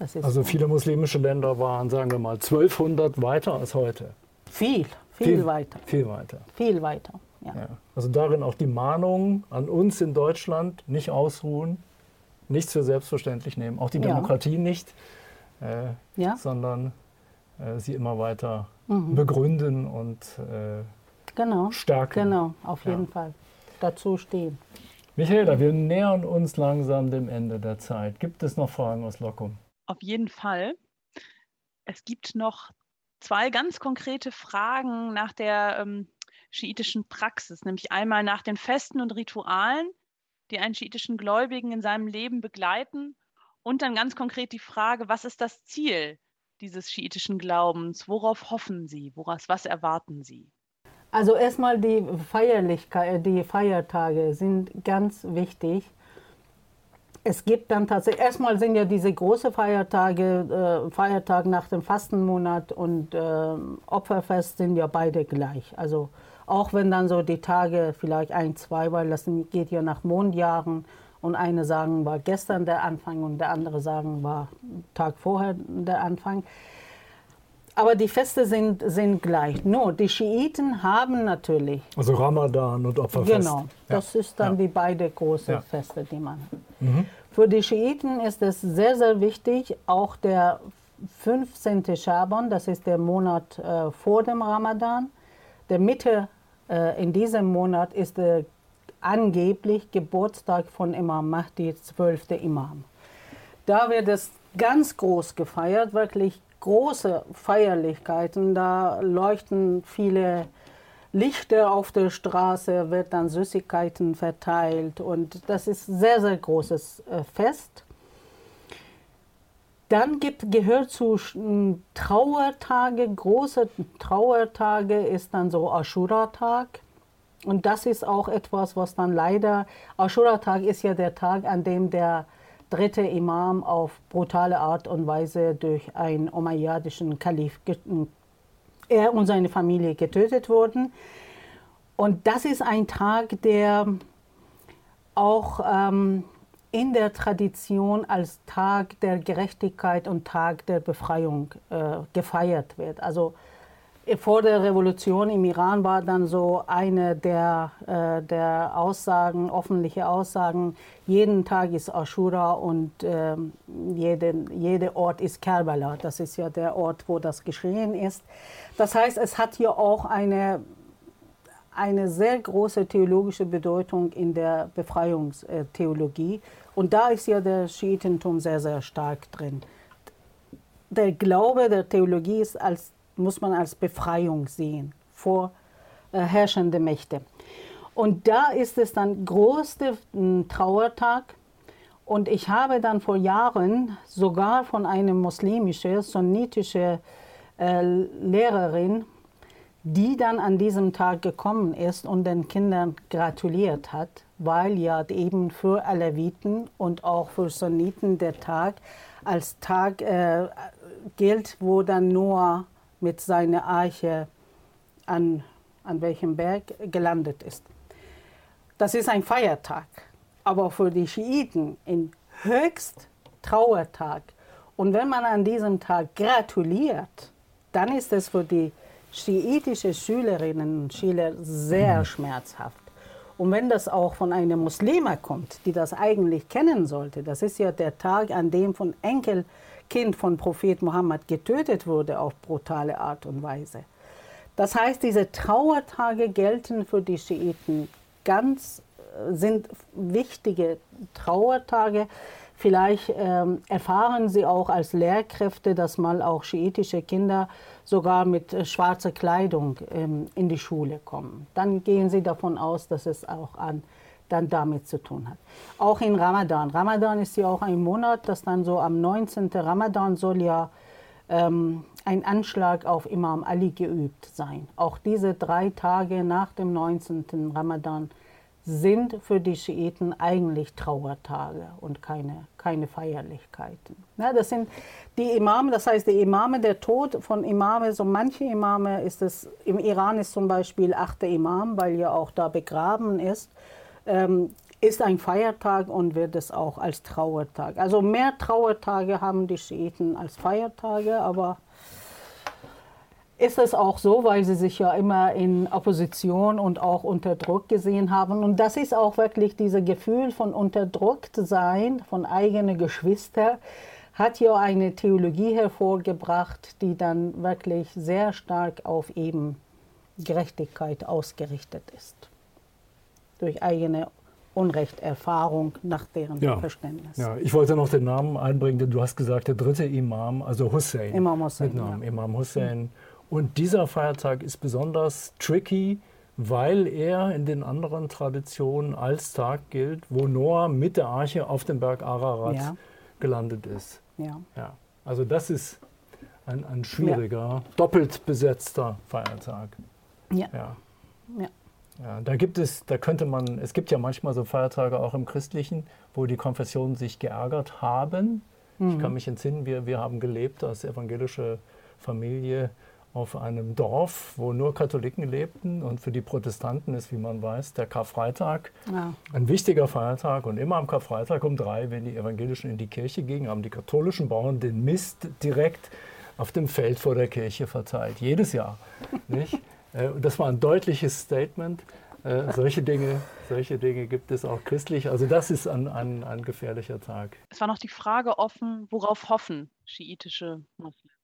also viele muslimische Länder waren, sagen wir mal, 1200 weiter als heute. Viel, viel, viel weiter. Viel weiter. Viel weiter, ja. ja. Also darin auch die Mahnung an uns in Deutschland, nicht ausruhen, nichts für selbstverständlich nehmen, auch die Demokratie ja. nicht äh, ja? sondern äh, sie immer weiter mhm. begründen und äh, genau. stärken. Genau, auf jeden. Fall dazu stehen. Michaela, wir nähern uns langsam dem Ende der Zeit. Gibt es noch Fragen aus Lockum? Auf jeden Fall. Es gibt noch zwei ganz konkrete Fragen nach der ähm, schiitischen Praxis, nämlich einmal nach den Festen und Ritualen, die einen schiitischen Gläubigen in seinem Leben begleiten und dann ganz konkret die Frage, was ist das Ziel dieses schiitischen Glaubens? Worauf hoffen Sie? Woraus, was erwarten Sie? Also erstmal die Feierlichkeit, die Feiertage sind ganz wichtig. Es gibt dann tatsächlich, erstmal sind ja diese großen Feiertage, äh, Feiertag nach dem Fastenmonat und äh, Opferfest sind ja beide gleich. Also auch wenn dann so die Tage vielleicht ein, zwei, weil das geht ja nach Mondjahren, und eine sagen, war gestern der Anfang und der andere sagen, war Tag vorher der Anfang. Aber die Feste sind, sind gleich. Nur die Schiiten haben natürlich. Also Ramadan und Opferfest. Genau, das ja. ist dann ja. die beiden großen ja. Feste, die man hat. Mhm. Für die Schiiten ist es sehr, sehr wichtig, auch der 15. Schaban, das ist der Monat äh, vor dem Ramadan. Der Mitte äh, in diesem Monat ist der angeblich Geburtstag von Imam Mahdi, 12. Imam. Da wird es ganz groß gefeiert, wirklich große Feierlichkeiten. Da leuchten viele Lichter auf der Straße, wird dann Süßigkeiten verteilt und das ist sehr, sehr großes äh, Fest. Dann gibt, gehört zu Trauertage, große Trauertage ist dann so Ashura-Tag. Und das ist auch etwas, was dann leider, Ashura-Tag ist ja der Tag, an dem der dritte Imam auf brutale Art und Weise durch einen umayyadischen Kalif, er und seine Familie getötet wurden. Und das ist ein Tag, der auch ähm, in der Tradition als Tag der Gerechtigkeit und Tag der Befreiung äh, gefeiert wird. Also vor der Revolution im Iran war dann so eine der, äh, der Aussagen, öffentliche Aussagen, jeden Tag ist Ashura und ähm, jede, jeder Ort ist Kerbala. Das ist ja der Ort, wo das geschehen ist. Das heißt, es hat hier auch eine, eine sehr große theologische Bedeutung in der Befreiungstheologie. Und da ist ja der Schiitentum sehr, sehr stark drin. Der Glaube der Theologie ist als muss man als Befreiung sehen vor äh, herrschende Mächte. Und da ist es dann größter Trauertag. Und ich habe dann vor Jahren sogar von einer muslimischen, sunnitischen äh, Lehrerin, die dann an diesem Tag gekommen ist und den Kindern gratuliert hat, weil ja eben für Aleviten und auch für Sunniten der Tag als Tag äh, gilt, wo dann Noah mit seiner Arche an, an welchem Berg gelandet ist. Das ist ein Feiertag, aber für die Schiiten ein höchst Trauertag. Und wenn man an diesem Tag gratuliert, dann ist es für die schiitischen Schülerinnen und Schüler sehr mhm. schmerzhaft. Und wenn das auch von einer Muslima kommt, die das eigentlich kennen sollte, das ist ja der Tag, an dem von Enkel Kind von Prophet Mohammed getötet wurde auf brutale Art und Weise. Das heißt, diese Trauertage gelten für die Schiiten ganz, äh, sind wichtige Trauertage. Vielleicht ähm, erfahren Sie auch als Lehrkräfte, dass mal auch schiitische Kinder sogar mit äh, schwarzer Kleidung ähm, in die Schule kommen. Dann gehen Sie davon aus, dass es auch an dann damit zu tun hat. Auch in Ramadan. Ramadan ist ja auch ein Monat, das dann so am 19. Ramadan soll ja ähm, ein Anschlag auf Imam Ali geübt sein. Auch diese drei Tage nach dem 19. Ramadan sind für die Schiiten eigentlich Trauertage und keine, keine Feierlichkeiten. Ja, das sind die Imame, das heißt die Imame, der Tod von Imame, so manche Imame ist es, im Iran ist zum Beispiel achte Imam, weil ja auch da begraben ist ähm, ist ein Feiertag und wird es auch als Trauertag. Also mehr Trauertage haben die Schiiten als Feiertage, aber ist es auch so, weil sie sich ja immer in Opposition und auch unter Druck gesehen haben. Und das ist auch wirklich dieses Gefühl von unterdrückt sein von eigenen Geschwistern, hat ja eine Theologie hervorgebracht, die dann wirklich sehr stark auf eben Gerechtigkeit ausgerichtet ist durch eigene Unrechterfahrung nach deren ja. Verständnis. Ja, ich wollte noch den Namen einbringen, denn du hast gesagt, der dritte Imam, also Hussein. Imam Hussein. Mit Namen, ja. Imam Hussein. Und dieser Feiertag ist besonders tricky, weil er in den anderen Traditionen als Tag gilt, wo Noah mit der Arche auf dem Berg Ararat ja. gelandet ist. Ja. ja. Also das ist ein, ein schwieriger, doppelt besetzter Feiertag. Ja. ja. Ja. Da gibt es, da könnte man, es gibt ja manchmal so Feiertage auch im Christlichen, wo die Konfessionen sich geärgert haben. Mhm. Ich kann mich entsinnen, wir, wir haben gelebt als evangelische Familie auf einem Dorf, wo nur Katholiken lebten. Und für die Protestanten ist, wie man weiß, der Karfreitag ja. ein wichtiger Feiertag. Und immer am Karfreitag um drei, wenn die Evangelischen in die Kirche gingen, haben die katholischen Bauern den Mist direkt auf dem Feld vor der Kirche verteilt. Jedes Jahr. Nicht? Äh, das war ein deutliches Statement. Äh, solche, Dinge, solche Dinge gibt es auch christlich. Also das ist ein, ein, ein gefährlicher Tag. Es war noch die Frage offen, worauf hoffen schiitische Muslimen?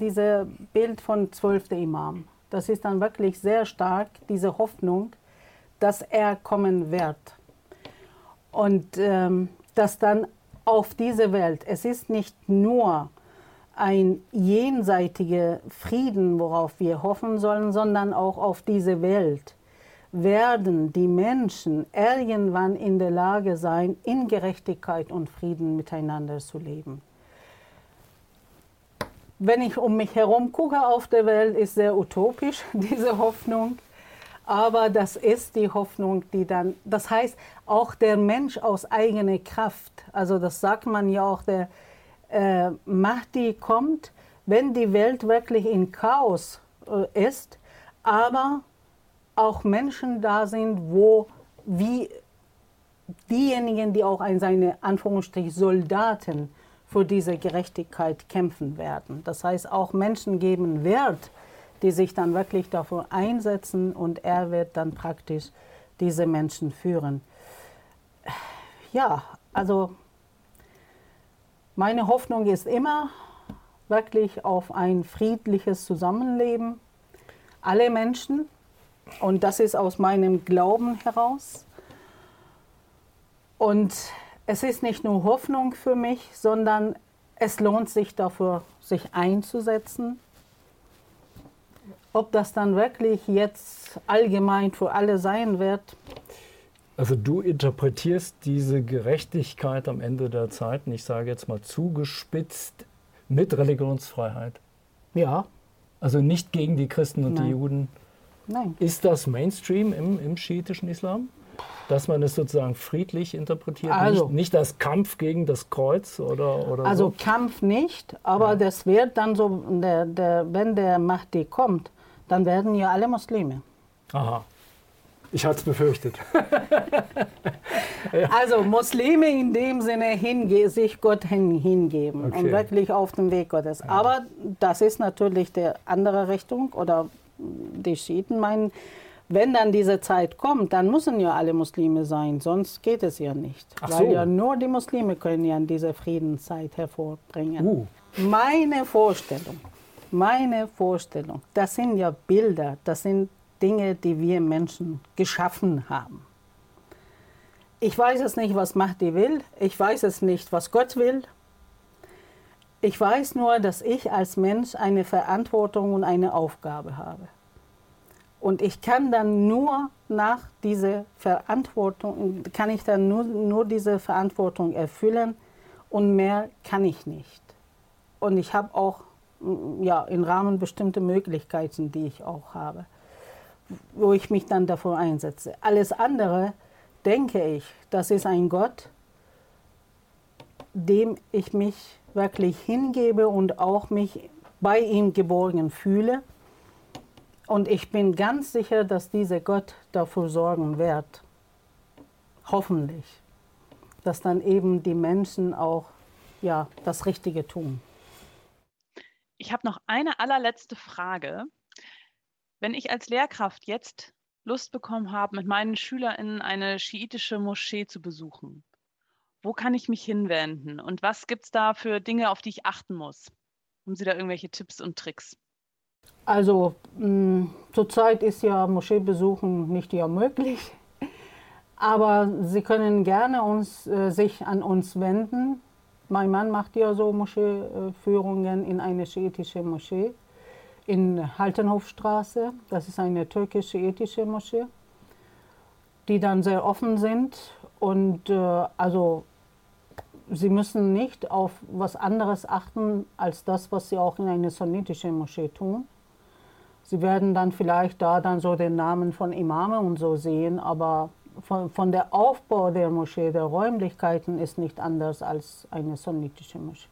Dieses Bild von zwölfter Imam, das ist dann wirklich sehr stark, diese Hoffnung, dass er kommen wird. Und ähm, dass dann auf diese Welt, es ist nicht nur ein jenseitiger Frieden, worauf wir hoffen sollen, sondern auch auf diese Welt werden die Menschen irgendwann in der Lage sein, in Gerechtigkeit und Frieden miteinander zu leben. Wenn ich um mich herum gucke auf der Welt, ist sehr utopisch diese Hoffnung. Aber das ist die Hoffnung, die dann, das heißt, auch der Mensch aus eigener Kraft, also das sagt man ja auch, der, äh, Mahdi kommt, wenn die Welt wirklich in Chaos äh, ist, aber auch Menschen da sind, wo wie diejenigen, die auch ein seine Anführungsstrich Soldaten für diese Gerechtigkeit kämpfen werden. Das heißt, auch Menschen geben Wert die sich dann wirklich dafür einsetzen und er wird dann praktisch diese Menschen führen. Ja, also meine Hoffnung ist immer wirklich auf ein friedliches Zusammenleben. Alle Menschen, und das ist aus meinem Glauben heraus. Und es ist nicht nur Hoffnung für mich, sondern es lohnt sich dafür, sich einzusetzen. Ob das dann wirklich jetzt allgemein für alle sein wird. Also du interpretierst diese Gerechtigkeit am Ende der Zeit, ich sage jetzt mal zugespitzt, mit Religionsfreiheit. Ja. Also nicht gegen die Christen und Nein. die Juden. Nein. Ist das Mainstream im, im schiitischen Islam? Dass man es sozusagen friedlich interpretiert, Also- nicht, nicht als Kampf gegen das Kreuz oder, oder Also so? Kampf nicht, aber das wird dann so, der, der, wenn der Mahdi kommt, dann werden ja alle Muslime. Aha. Ich hatte es befürchtet. Also Muslime in dem Sinne hinge sich Gott hin, hingeben Okay. und wirklich auf dem Weg Gottes. Aber das ist natürlich die andere Richtung oder die Schiiten meinen, wenn dann diese Zeit kommt, dann müssen ja alle Muslime sein, sonst geht es ja nicht. Ach Weil so. ja nur die Muslime können ja diese Friedenszeit hervorbringen. Uh. Meine Vorstellung, meine Vorstellung, das sind ja Bilder, das sind Dinge, die wir Menschen geschaffen haben. Ich weiß es nicht, was Mahdi will. Ich weiß es nicht, was Gott will. Ich weiß nur, dass ich als Mensch eine Verantwortung und eine Aufgabe habe. Und ich kann dann nur nach dieser Verantwortung, kann ich dann nur, nur diese Verantwortung erfüllen und mehr kann ich nicht. Und ich habe auch ja, im Rahmen bestimmte Möglichkeiten, die ich auch habe, wo ich mich dann dafür einsetze. Alles andere, denke ich, das ist ein Gott, dem ich mich wirklich hingebe und auch mich bei ihm geborgen fühle. Und ich bin ganz sicher, dass dieser Gott dafür sorgen wird, hoffentlich, dass dann eben die Menschen auch ja, das Richtige tun. Ich habe noch eine allerletzte Frage. Wenn ich als Lehrkraft jetzt Lust bekommen habe, mit meinen SchülerInnen eine schiitische Moschee zu besuchen, wo kann ich mich hinwenden und was gibt es da für Dinge, auf die ich achten muss? Haben Sie da irgendwelche Tipps und Tricks? Also mh, zurzeit ist ja Moscheebesuchen nicht ja möglich, aber Sie können gerne uns, äh, sich an uns wenden. Mein Mann macht ja so Moscheeführungen in eine schiitische Moschee in Haltenhofstraße. Das ist eine türkisch-schiitische Moschee, die dann sehr offen sind und äh, also Sie müssen nicht auf was anderes achten als das, was Sie auch in eine sunnitische Moschee tun. Sie werden dann vielleicht da dann so den Namen von Imame und so sehen, aber von, von der Aufbau der Moschee, der Räumlichkeiten ist nicht anders als eine sunnitische Moschee.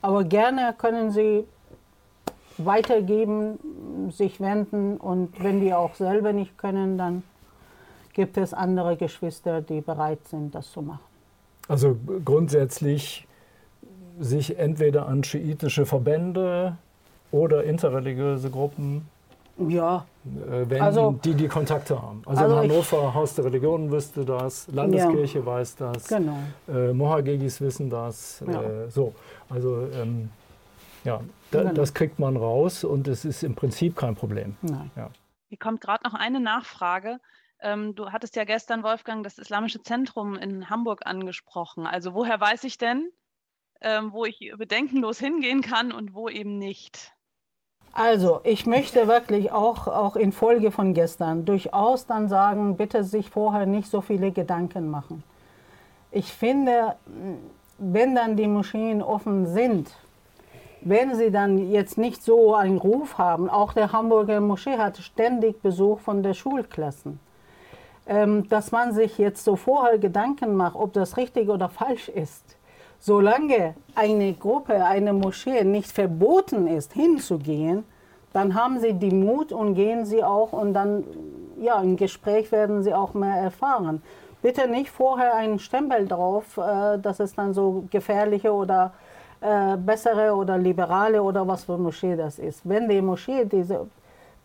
Aber gerne können Sie weitergeben, sich wenden und wenn die auch selber nicht können, dann gibt es andere Geschwister, die bereit sind, das zu machen. Also grundsätzlich sich entweder an schiitische Verbände oder interreligiöse Gruppen Ja, äh, wenden, Also- die die Kontakte haben. Also, Also in ich- Hannover, Haus der Religion wüsste das, Landeskirche weiß das, genau. äh, Mohagegis wissen das. Ja. Äh, so, also ähm, ja, da, das kriegt man raus und es ist im Prinzip kein Problem. Nein. Hier kommt gerade noch eine Nachfrage. Ähm, du hattest ja gestern, Wolfgang, das Islamische Zentrum in Hamburg angesprochen. Also woher weiß ich denn, ähm, wo ich bedenkenlos hingehen kann und wo eben nicht? Also, ich möchte wirklich auch, auch in Folge von gestern durchaus dann sagen, bitte sich vorher nicht so viele Gedanken machen. Ich finde, wenn dann die Moscheen offen sind, wenn sie dann jetzt nicht so einen Ruf haben, auch der Hamburger Moschee hat ständig Besuch von der Schulklassen, ähm, dass man sich jetzt so vorher Gedanken macht, ob das richtig oder falsch ist. Solange eine Gruppe, eine Moschee nicht verboten ist, hinzugehen, dann haben sie die Mut und gehen sie auch und dann, ja, im Gespräch werden sie auch mehr erfahren. Bitte nicht vorher einen Stempel drauf, äh, dass es dann so gefährliche oder äh, bessere oder liberale oder was für Moschee das ist. Wenn die Moschee diese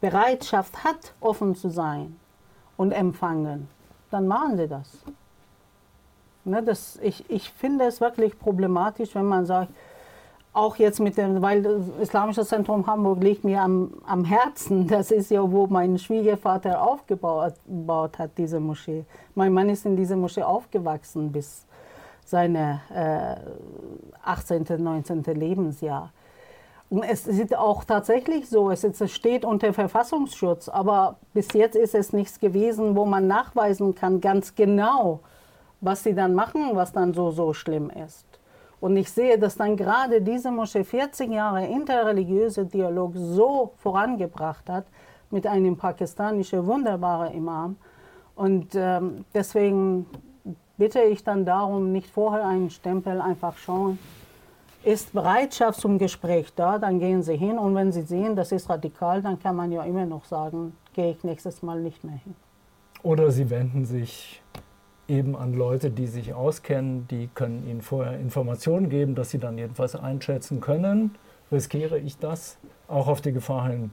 Bereitschaft hat, offen zu sein und empfangen, dann machen sie das. Ne, das ich, ich finde es wirklich problematisch, wenn man sagt, auch jetzt mit dem, weil das Islamische Zentrum Hamburg liegt mir am, am Herzen. Das ist ja, wo mein Schwiegervater aufgebaut hat, diese Moschee. Mein Mann ist in dieser Moschee aufgewachsen bis seine äh, 18., 19. Lebensjahr. Und es ist auch tatsächlich so, es steht unter Verfassungsschutz, aber bis jetzt ist es nichts gewesen, wo man nachweisen kann, ganz genau, was sie dann machen, was dann so, so schlimm ist. Und ich sehe, dass dann gerade diese Moschee 40 Jahre interreligiöse Dialog so vorangebracht hat mit einem pakistanischen wunderbaren Imam. Und ähm, deswegen bitte ich dann darum, nicht vorher einen Stempel einfach schauen. Ist Bereitschaft zum Gespräch da, dann gehen Sie hin. Und wenn Sie sehen, das ist radikal, dann kann man ja immer noch sagen, gehe ich nächstes Mal nicht mehr hin. Oder Sie wenden sich eben an Leute, die sich auskennen, die können Ihnen vorher Informationen geben, dass Sie dann jedenfalls einschätzen können, riskiere ich das, auch auf die Gefahr hin,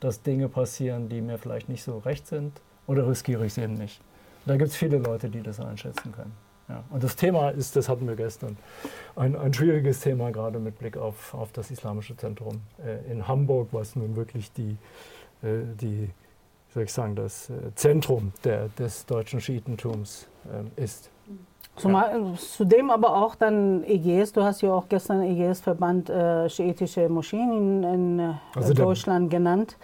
dass Dinge passieren, die mir vielleicht nicht so recht sind, oder riskiere ich es eben nicht. Da gibt es viele Leute, die das einschätzen können. Ja. Und das Thema ist, das hatten wir gestern, ein, ein schwieriges Thema, gerade mit Blick auf, auf das Islamische Zentrum äh, in Hamburg, was nun wirklich die, äh, die soll ich sagen, das äh, Zentrum der, des deutschen Schiitentums äh, ist. Zumal, zudem aber auch dann EGS, du hast ja auch gestern EGS-Verband äh, Schiitische Moscheen in, in äh, also Deutschland genannt.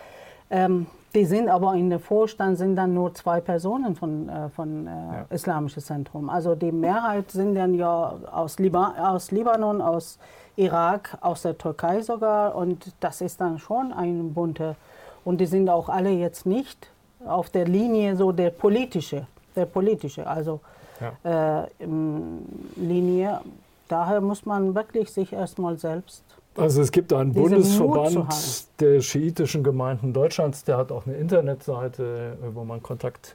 Ähm, die sind aber in der Vorstand sind dann nur zwei Personen von, äh, von äh, ja. Islamisches Zentrum. Also die Mehrheit sind dann ja aus, Liba aus Libanon, aus Irak, aus der Türkei sogar. Und das ist dann schon ein bunter und die sind auch alle jetzt nicht auf der Linie so der politische, der politische, also ja. äh, Linie. Daher muss man wirklich sich erstmal selbst. Also es gibt einen Bundesverband der schiitischen Gemeinden Deutschlands, der hat auch eine Internetseite, äh, wo man Kontaktdaten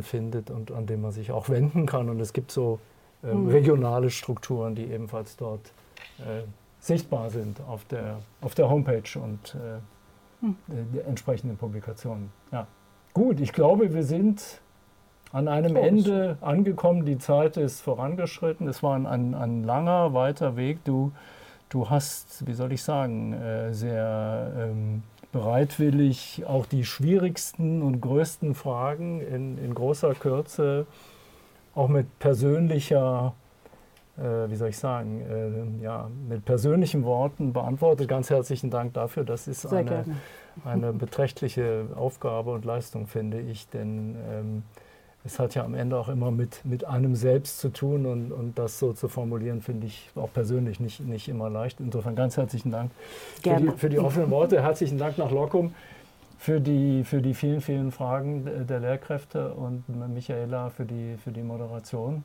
äh, findet und an dem man sich auch wenden kann. Und es gibt so äh, mhm. regionale Strukturen, die ebenfalls dort äh, sichtbar sind auf der, auf der Homepage und äh, hm. die entsprechenden Publikationen. Ja. Gut, ich glaube, wir sind an einem Ende angekommen. Die Zeit ist vorangeschritten. Es war ein, ein, ein, langer, weiter Weg. Du, du hast, wie soll ich sagen, äh, sehr ähm, bereitwillig auch die schwierigsten und größten Fragen in, in großer Kürze, auch mit persönlicher äh, wie soll ich sagen, äh, ja, mit persönlichen Worten beantwortet. Ganz herzlichen Dank dafür. Das ist eine, eine beträchtliche Aufgabe und Leistung, finde ich, denn ähm, es hat ja am Ende auch immer mit, mit einem selbst zu tun und, und das so zu formulieren, finde ich auch persönlich nicht, nicht immer leicht. Insofern ganz herzlichen Dank für die, für die, offenen Worte. Herzlichen Dank nach Lockum für die, für die vielen, vielen Fragen der Lehrkräfte und Michaela für die, für die Moderation.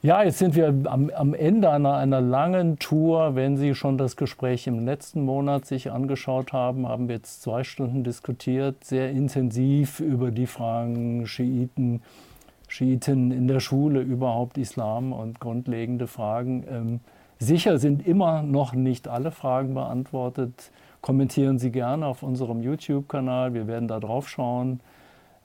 Ja, jetzt sind wir am, am Ende einer, einer langen Tour. Wenn Sie schon das Gespräch im letzten Monat sich angeschaut haben, haben wir jetzt zwei Stunden diskutiert, sehr intensiv über die Fragen Schiiten, Schiiten in der Schule, überhaupt Islam und grundlegende Fragen. Ähm, sicher sind immer noch nicht alle Fragen beantwortet. Kommentieren Sie gerne auf unserem YouTube-Kanal. Wir werden da drauf schauen.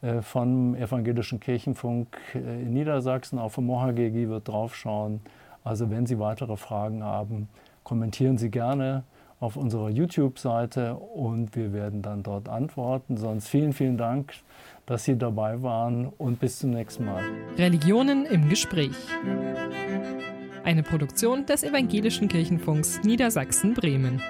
Äh, vom Evangelischen Kirchenfunk äh, in Niedersachsen. Auf dem MoHGG wird draufschauen. Also wenn Sie weitere Fragen haben, kommentieren Sie gerne auf unserer YouTube-Seite und wir werden dann dort antworten. Sonst vielen, vielen Dank, dass Sie dabei waren und bis zum nächsten Mal. Religionen im Gespräch. Eine Produktion des Evangelischen Kirchenfunks Niedersachsen-Bremen.